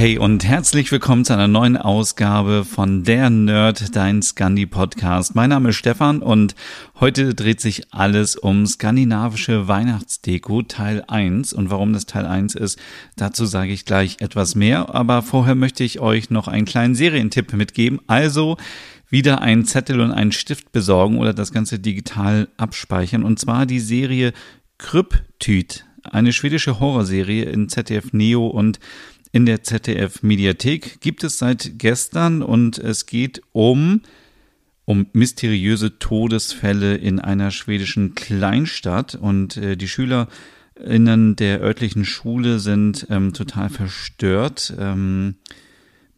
Hey und herzlich willkommen zu einer neuen Ausgabe von Der Nerd, dein Scandi Podcast. Mein Name ist Stefan und heute dreht sich alles um skandinavische Weihnachtsdeko Teil 1 und warum das Teil 1 ist, dazu sage ich gleich etwas mehr, aber vorher möchte ich euch noch einen kleinen Serientipp mitgeben. Also wieder einen Zettel und einen Stift besorgen oder das Ganze digital abspeichern und zwar die Serie Kryptyd eine schwedische Horrorserie in ZDF Neo und in der ZDF Mediathek gibt es seit gestern und es geht um um mysteriöse Todesfälle in einer schwedischen Kleinstadt und äh, die SchülerInnen der örtlichen Schule sind ähm, total verstört. Ähm,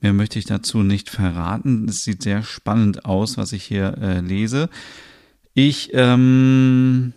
mehr möchte ich dazu nicht verraten. Es sieht sehr spannend aus, was ich hier äh, lese. Ich ähm,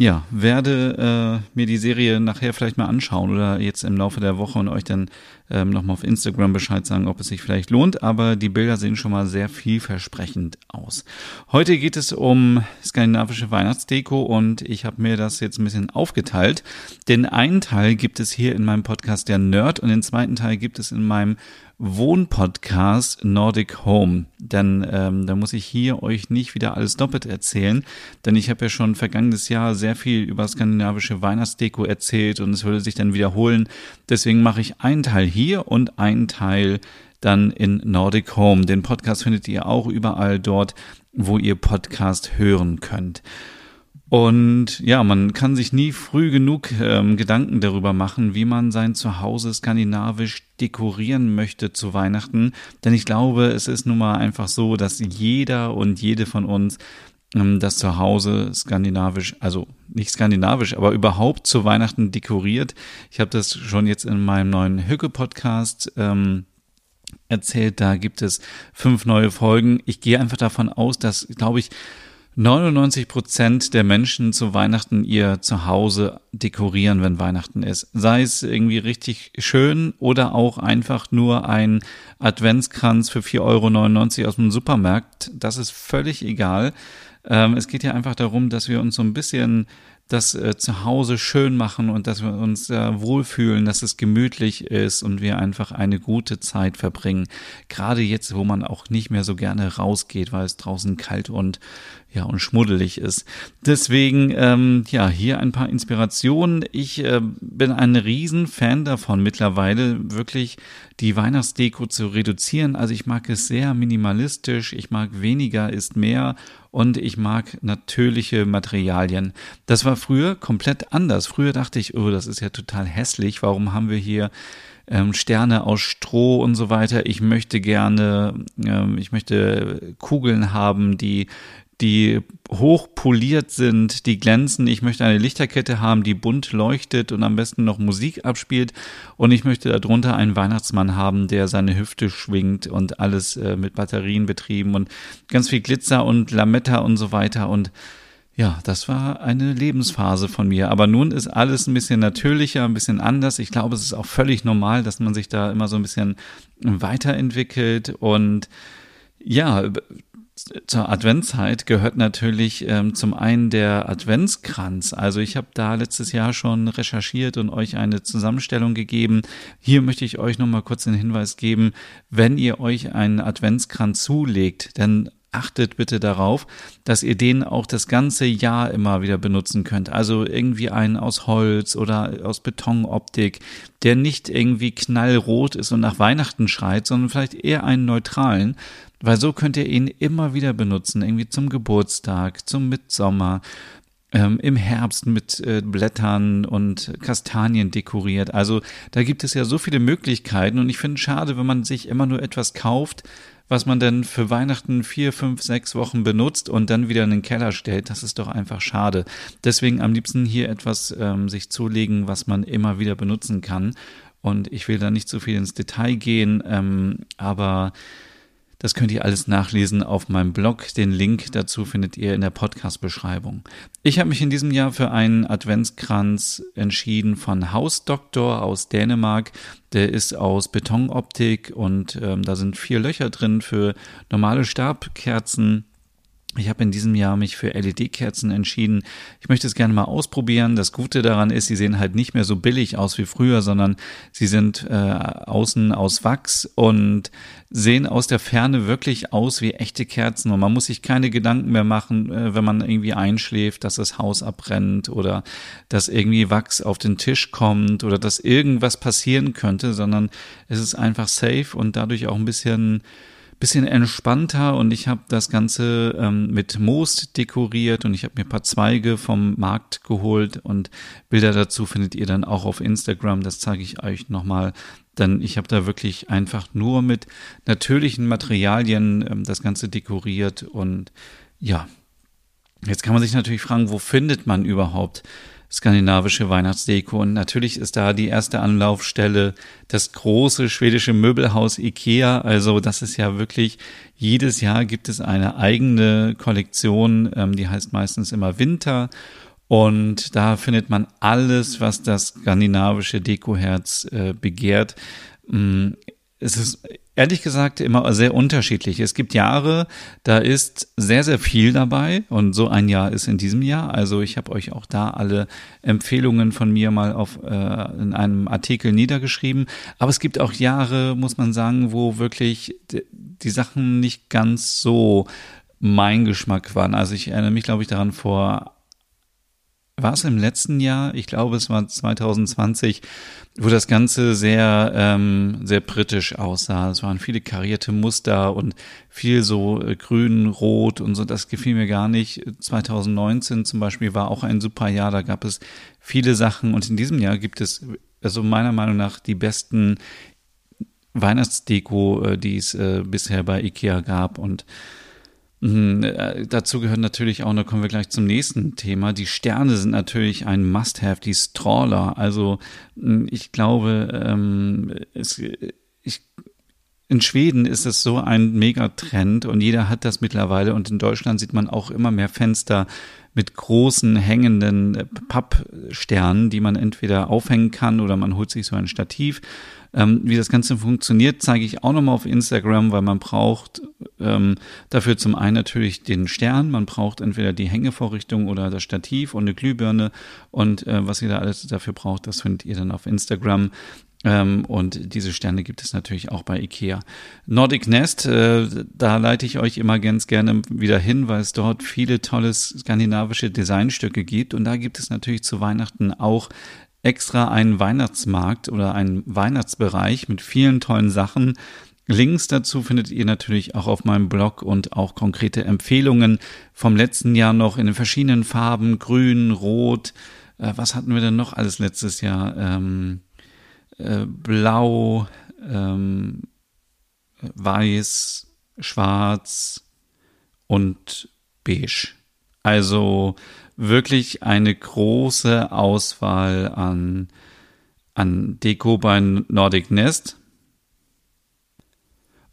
ja, werde äh, mir die Serie nachher vielleicht mal anschauen oder jetzt im Laufe der Woche und euch dann ähm, nochmal auf Instagram Bescheid sagen, ob es sich vielleicht lohnt. Aber die Bilder sehen schon mal sehr vielversprechend aus. Heute geht es um skandinavische Weihnachtsdeko und ich habe mir das jetzt ein bisschen aufgeteilt. Denn einen Teil gibt es hier in meinem Podcast der Nerd und den zweiten Teil gibt es in meinem Wohnpodcast Nordic Home. Denn ähm, da muss ich hier euch nicht wieder alles doppelt erzählen, denn ich habe ja schon vergangenes Jahr sehr viel über skandinavische Weihnachtsdeko erzählt und es würde sich dann wiederholen. Deswegen mache ich einen Teil hier und einen Teil dann in Nordic Home. Den Podcast findet ihr auch überall dort, wo ihr Podcast hören könnt. Und ja, man kann sich nie früh genug ähm, Gedanken darüber machen, wie man sein Zuhause skandinavisch dekorieren möchte zu Weihnachten. Denn ich glaube, es ist nun mal einfach so, dass jeder und jede von uns ähm, das Zuhause skandinavisch, also nicht skandinavisch, aber überhaupt zu Weihnachten dekoriert. Ich habe das schon jetzt in meinem neuen Hücke-Podcast ähm, erzählt. Da gibt es fünf neue Folgen. Ich gehe einfach davon aus, dass, glaube ich, 99 Prozent der Menschen zu Weihnachten ihr Zuhause dekorieren, wenn Weihnachten ist. Sei es irgendwie richtig schön oder auch einfach nur ein Adventskranz für 4,99 Euro aus dem Supermarkt. Das ist völlig egal. Ähm, es geht ja einfach darum, dass wir uns so ein bisschen das äh, Zuhause schön machen und dass wir uns äh, wohlfühlen, dass es gemütlich ist und wir einfach eine gute Zeit verbringen. Gerade jetzt, wo man auch nicht mehr so gerne rausgeht, weil es draußen kalt und ja und schmuddelig ist. Deswegen ähm, ja hier ein paar Inspirationen. Ich äh, bin ein Riesenfan davon mittlerweile wirklich die Weihnachtsdeko zu reduzieren. Also ich mag es sehr minimalistisch. Ich mag weniger ist mehr und ich mag natürliche Materialien. Das war früher komplett anders. Früher dachte ich, oh, das ist ja total hässlich. Warum haben wir hier ähm, Sterne aus Stroh und so weiter? Ich möchte gerne, ähm, ich möchte Kugeln haben, die die hoch poliert sind, die glänzen. Ich möchte eine Lichterkette haben, die bunt leuchtet und am besten noch Musik abspielt. Und ich möchte darunter einen Weihnachtsmann haben, der seine Hüfte schwingt und alles äh, mit Batterien betrieben und ganz viel Glitzer und Lametta und so weiter. Und ja, das war eine Lebensphase von mir. Aber nun ist alles ein bisschen natürlicher, ein bisschen anders. Ich glaube, es ist auch völlig normal, dass man sich da immer so ein bisschen weiterentwickelt und ja, zur Adventszeit gehört natürlich ähm, zum einen der Adventskranz. Also ich habe da letztes Jahr schon recherchiert und euch eine Zusammenstellung gegeben. Hier möchte ich euch nochmal kurz den Hinweis geben, wenn ihr euch einen Adventskranz zulegt, dann achtet bitte darauf, dass ihr den auch das ganze Jahr immer wieder benutzen könnt. Also irgendwie einen aus Holz oder aus Betonoptik, der nicht irgendwie knallrot ist und nach Weihnachten schreit, sondern vielleicht eher einen neutralen, weil so könnt ihr ihn immer wieder benutzen, irgendwie zum Geburtstag, zum Mitsommer, ähm, im Herbst mit äh, Blättern und Kastanien dekoriert. Also da gibt es ja so viele Möglichkeiten und ich finde es schade, wenn man sich immer nur etwas kauft, was man dann für Weihnachten vier, fünf, sechs Wochen benutzt und dann wieder in den Keller stellt. Das ist doch einfach schade. Deswegen am liebsten hier etwas ähm, sich zulegen, was man immer wieder benutzen kann. und ich will da nicht zu viel ins Detail gehen, ähm, aber das könnt ihr alles nachlesen auf meinem Blog. Den Link dazu findet ihr in der Podcast-Beschreibung. Ich habe mich in diesem Jahr für einen Adventskranz entschieden von Hausdoktor aus Dänemark. Der ist aus Betonoptik und ähm, da sind vier Löcher drin für normale Stabkerzen ich habe in diesem Jahr mich für LED-Kerzen entschieden. Ich möchte es gerne mal ausprobieren. Das Gute daran ist, sie sehen halt nicht mehr so billig aus wie früher, sondern sie sind äh, außen aus Wachs und sehen aus der Ferne wirklich aus wie echte Kerzen. Und man muss sich keine Gedanken mehr machen, äh, wenn man irgendwie einschläft, dass das Haus abbrennt oder dass irgendwie Wachs auf den Tisch kommt oder dass irgendwas passieren könnte, sondern es ist einfach safe und dadurch auch ein bisschen bisschen entspannter und ich habe das Ganze ähm, mit Moos dekoriert und ich habe mir ein paar Zweige vom Markt geholt und Bilder dazu findet ihr dann auch auf Instagram. Das zeige ich euch nochmal. Denn ich habe da wirklich einfach nur mit natürlichen Materialien ähm, das Ganze dekoriert und ja, jetzt kann man sich natürlich fragen, wo findet man überhaupt skandinavische Weihnachtsdeko. Und natürlich ist da die erste Anlaufstelle das große schwedische Möbelhaus IKEA. Also das ist ja wirklich, jedes Jahr gibt es eine eigene Kollektion, ähm, die heißt meistens immer Winter. Und da findet man alles, was das skandinavische Dekoherz äh, begehrt. Es ist ehrlich gesagt immer sehr unterschiedlich. Es gibt Jahre, da ist sehr, sehr viel dabei und so ein Jahr ist in diesem Jahr. Also ich habe euch auch da alle Empfehlungen von mir mal auf äh, in einem Artikel niedergeschrieben. Aber es gibt auch Jahre, muss man sagen, wo wirklich die Sachen nicht ganz so mein Geschmack waren. Also ich erinnere mich, glaube ich, daran vor war es im letzten Jahr? Ich glaube, es war 2020, wo das Ganze sehr, ähm, sehr britisch aussah. Es waren viele karierte Muster und viel so äh, grün, rot und so. Das gefiel mir gar nicht. 2019 zum Beispiel war auch ein super Jahr. Da gab es viele Sachen und in diesem Jahr gibt es, also meiner Meinung nach, die besten Weihnachtsdeko, äh, die es äh, bisher bei Ikea gab und dazu gehört natürlich auch, da kommen wir gleich zum nächsten Thema. Die Sterne sind natürlich ein Must-Have, die Strawler. Also ich glaube, ähm, es, ich, in Schweden ist es so ein Megatrend und jeder hat das mittlerweile und in Deutschland sieht man auch immer mehr Fenster mit großen hängenden äh, Pappsternen, die man entweder aufhängen kann oder man holt sich so ein Stativ ähm, wie das Ganze funktioniert, zeige ich auch nochmal auf Instagram, weil man braucht ähm, dafür zum einen natürlich den Stern, man braucht entweder die Hängevorrichtung oder das Stativ und eine Glühbirne und äh, was ihr da alles dafür braucht, das findet ihr dann auf Instagram. Ähm, und diese Sterne gibt es natürlich auch bei IKEA. Nordic Nest, äh, da leite ich euch immer ganz gerne wieder hin, weil es dort viele tolle skandinavische Designstücke gibt. Und da gibt es natürlich zu Weihnachten auch extra einen Weihnachtsmarkt oder einen Weihnachtsbereich mit vielen tollen Sachen. Links dazu findet ihr natürlich auch auf meinem Blog und auch konkrete Empfehlungen vom letzten Jahr noch in den verschiedenen Farben, grün, rot. Äh, was hatten wir denn noch alles letztes Jahr? Ähm, äh, blau, ähm, weiß, schwarz und beige. Also wirklich eine große Auswahl an, an Deko bei Nordic Nest.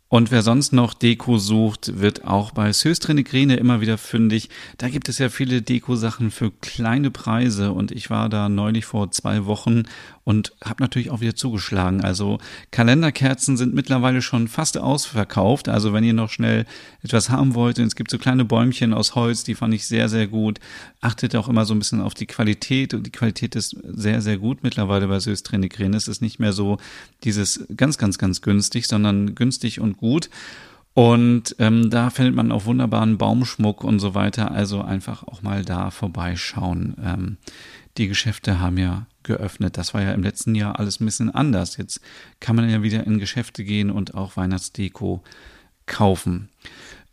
Und wer sonst noch Deko sucht, wird auch bei Söstrinigrine immer wieder fündig. Da gibt es ja viele Deko-Sachen für kleine Preise und ich war da neulich vor zwei Wochen und habe natürlich auch wieder zugeschlagen. Also Kalenderkerzen sind mittlerweile schon fast ausverkauft. Also wenn ihr noch schnell etwas haben wollt, es gibt so kleine Bäumchen aus Holz, die fand ich sehr, sehr gut. Achtet auch immer so ein bisschen auf die Qualität und die Qualität ist sehr, sehr gut mittlerweile bei Süß Trenigren. Es ist nicht mehr so dieses ganz, ganz, ganz günstig, sondern günstig und gut. Und ähm, da findet man auch wunderbaren Baumschmuck und so weiter. Also einfach auch mal da vorbeischauen. Ähm, die Geschäfte haben ja geöffnet. Das war ja im letzten Jahr alles ein bisschen anders. Jetzt kann man ja wieder in Geschäfte gehen und auch Weihnachtsdeko kaufen.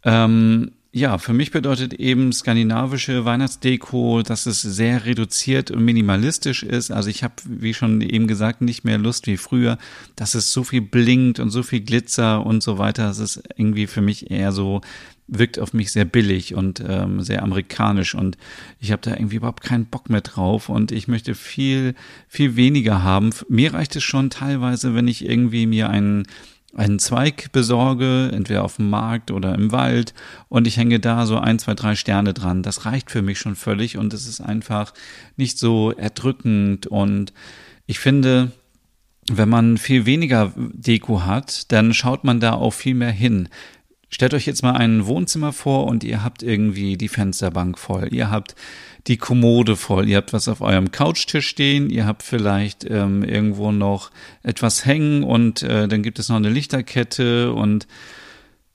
Ähm, ja, für mich bedeutet eben skandinavische Weihnachtsdeko, dass es sehr reduziert und minimalistisch ist. Also ich habe, wie schon eben gesagt, nicht mehr Lust wie früher, dass es so viel blinkt und so viel Glitzer und so weiter. Das ist irgendwie für mich eher so wirkt auf mich sehr billig und ähm, sehr amerikanisch und ich habe da irgendwie überhaupt keinen Bock mehr drauf und ich möchte viel, viel weniger haben. Mir reicht es schon teilweise, wenn ich irgendwie mir einen einen Zweig besorge, entweder auf dem Markt oder im Wald, und ich hänge da so ein, zwei, drei Sterne dran. Das reicht für mich schon völlig und es ist einfach nicht so erdrückend. Und ich finde, wenn man viel weniger Deko hat, dann schaut man da auch viel mehr hin. Stellt euch jetzt mal ein Wohnzimmer vor und ihr habt irgendwie die Fensterbank voll. Ihr habt die Kommode voll. Ihr habt was auf eurem Couchtisch stehen. Ihr habt vielleicht ähm, irgendwo noch etwas hängen und äh, dann gibt es noch eine Lichterkette und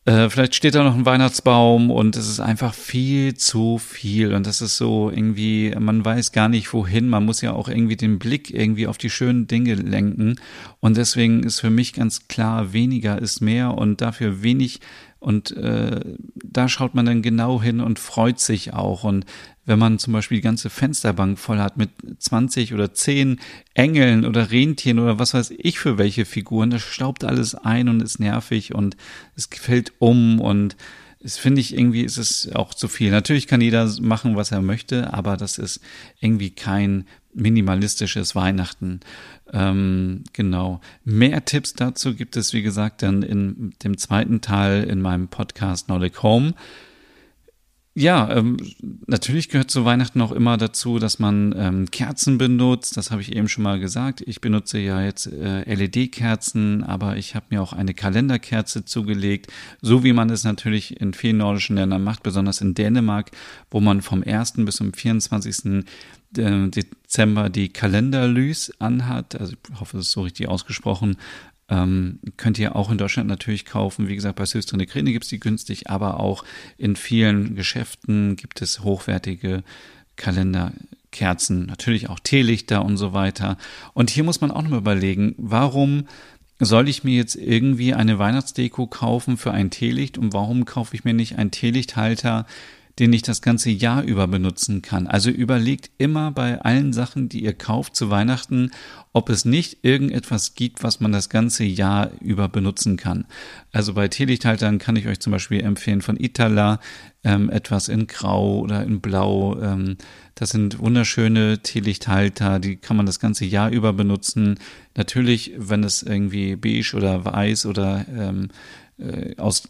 äh, vielleicht steht da noch ein Weihnachtsbaum und es ist einfach viel zu viel und das ist so irgendwie, man weiß gar nicht wohin, man muss ja auch irgendwie den Blick irgendwie auf die schönen Dinge lenken und deswegen ist für mich ganz klar, weniger ist mehr und dafür wenig und äh, da schaut man dann genau hin und freut sich auch. Und wenn man zum Beispiel die ganze Fensterbank voll hat mit 20 oder 10 Engeln oder Rentieren oder was weiß ich für welche Figuren, das staubt alles ein und ist nervig und es fällt um und es finde ich irgendwie ist es auch zu viel. Natürlich kann jeder machen, was er möchte, aber das ist irgendwie kein minimalistisches Weihnachten. Ähm, genau. Mehr Tipps dazu gibt es, wie gesagt, dann in dem zweiten Teil in meinem Podcast Nordic Home. Ja, ähm, natürlich gehört zu Weihnachten auch immer dazu, dass man ähm, Kerzen benutzt. Das habe ich eben schon mal gesagt. Ich benutze ja jetzt äh, LED-Kerzen, aber ich habe mir auch eine Kalenderkerze zugelegt, so wie man es natürlich in vielen nordischen Ländern macht, besonders in Dänemark, wo man vom 1. bis zum 24. Äh, Dezember die Kalenderlys anhat. Also ich hoffe, das ist so richtig ausgesprochen. Ähm, könnt ihr auch in Deutschland natürlich kaufen. Wie gesagt, bei Söstrine Krene gibt es die günstig, aber auch in vielen Geschäften gibt es hochwertige Kalenderkerzen, natürlich auch Teelichter und so weiter. Und hier muss man auch nochmal überlegen, warum soll ich mir jetzt irgendwie eine Weihnachtsdeko kaufen für ein Teelicht und warum kaufe ich mir nicht einen Teelichthalter, den ich das ganze Jahr über benutzen kann. Also überlegt immer bei allen Sachen, die ihr kauft zu Weihnachten, ob es nicht irgendetwas gibt, was man das ganze Jahr über benutzen kann. Also bei Teelichthaltern kann ich euch zum Beispiel empfehlen von Itala ähm, etwas in Grau oder in Blau. Ähm, das sind wunderschöne Teelichthalter, die kann man das ganze Jahr über benutzen. Natürlich, wenn es irgendwie beige oder weiß oder ähm, äh, aus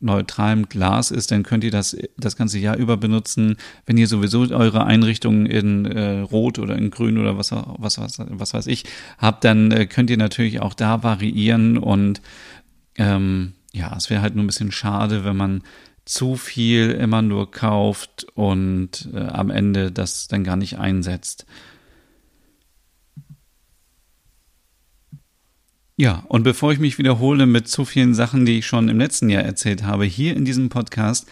neutralem Glas ist, dann könnt ihr das das ganze Jahr über benutzen. Wenn ihr sowieso eure Einrichtung in äh, Rot oder in Grün oder was, was, was, was weiß ich habt, dann äh, könnt ihr natürlich auch da variieren und ähm, ja, es wäre halt nur ein bisschen schade, wenn man zu viel immer nur kauft und äh, am Ende das dann gar nicht einsetzt. Ja, und bevor ich mich wiederhole mit zu vielen Sachen, die ich schon im letzten Jahr erzählt habe, hier in diesem Podcast,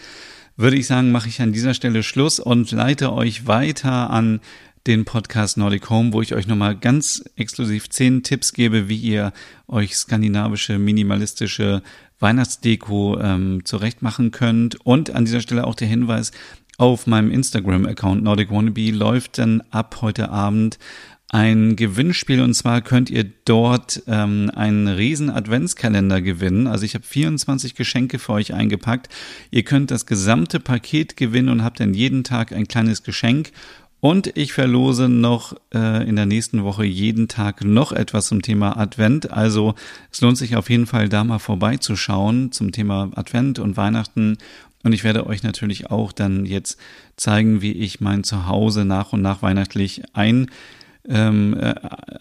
würde ich sagen, mache ich an dieser Stelle Schluss und leite euch weiter an den Podcast Nordic Home, wo ich euch nochmal ganz exklusiv zehn Tipps gebe, wie ihr euch skandinavische, minimalistische Weihnachtsdeko ähm, zurecht machen könnt. Und an dieser Stelle auch der Hinweis, auf meinem Instagram-Account Nordic Wannabe läuft dann ab heute Abend ein Gewinnspiel und zwar könnt ihr dort ähm, einen riesen Adventskalender gewinnen. Also ich habe 24 Geschenke für euch eingepackt. Ihr könnt das gesamte Paket gewinnen und habt dann jeden Tag ein kleines Geschenk. Und ich verlose noch äh, in der nächsten Woche jeden Tag noch etwas zum Thema Advent. Also es lohnt sich auf jeden Fall da mal vorbeizuschauen zum Thema Advent und Weihnachten. Und ich werde euch natürlich auch dann jetzt zeigen, wie ich mein Zuhause nach und nach weihnachtlich ein ähm, äh,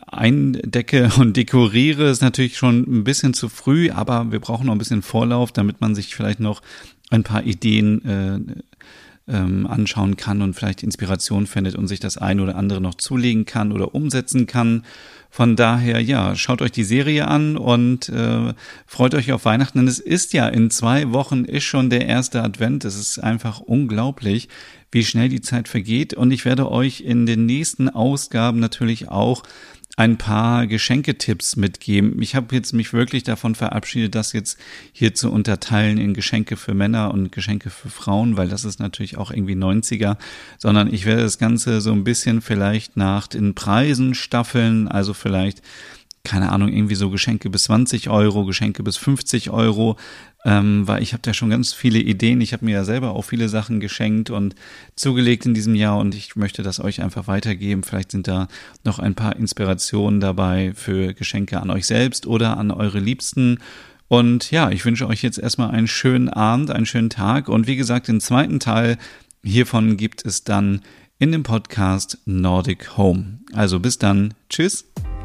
eindecke und dekoriere, ist natürlich schon ein bisschen zu früh, aber wir brauchen noch ein bisschen Vorlauf, damit man sich vielleicht noch ein paar Ideen äh, ähm, anschauen kann und vielleicht Inspiration findet und sich das eine oder andere noch zulegen kann oder umsetzen kann. Von daher, ja, schaut euch die Serie an und äh, freut euch auf Weihnachten. Denn es ist ja in zwei Wochen ist schon der erste Advent. Es ist einfach unglaublich, wie schnell die Zeit vergeht. Und ich werde euch in den nächsten Ausgaben natürlich auch ein paar Geschenketipps mitgeben. Ich habe jetzt mich wirklich davon verabschiedet, das jetzt hier zu unterteilen in Geschenke für Männer und Geschenke für Frauen, weil das ist natürlich auch irgendwie 90er, sondern ich werde das Ganze so ein bisschen vielleicht nach den Preisen staffeln, also vielleicht keine Ahnung, irgendwie so Geschenke bis 20 Euro, Geschenke bis 50 Euro, ähm, weil ich habe da schon ganz viele Ideen. Ich habe mir ja selber auch viele Sachen geschenkt und zugelegt in diesem Jahr und ich möchte das euch einfach weitergeben. Vielleicht sind da noch ein paar Inspirationen dabei für Geschenke an euch selbst oder an eure Liebsten. Und ja, ich wünsche euch jetzt erstmal einen schönen Abend, einen schönen Tag und wie gesagt, den zweiten Teil hiervon gibt es dann in dem Podcast Nordic Home. Also bis dann. Tschüss.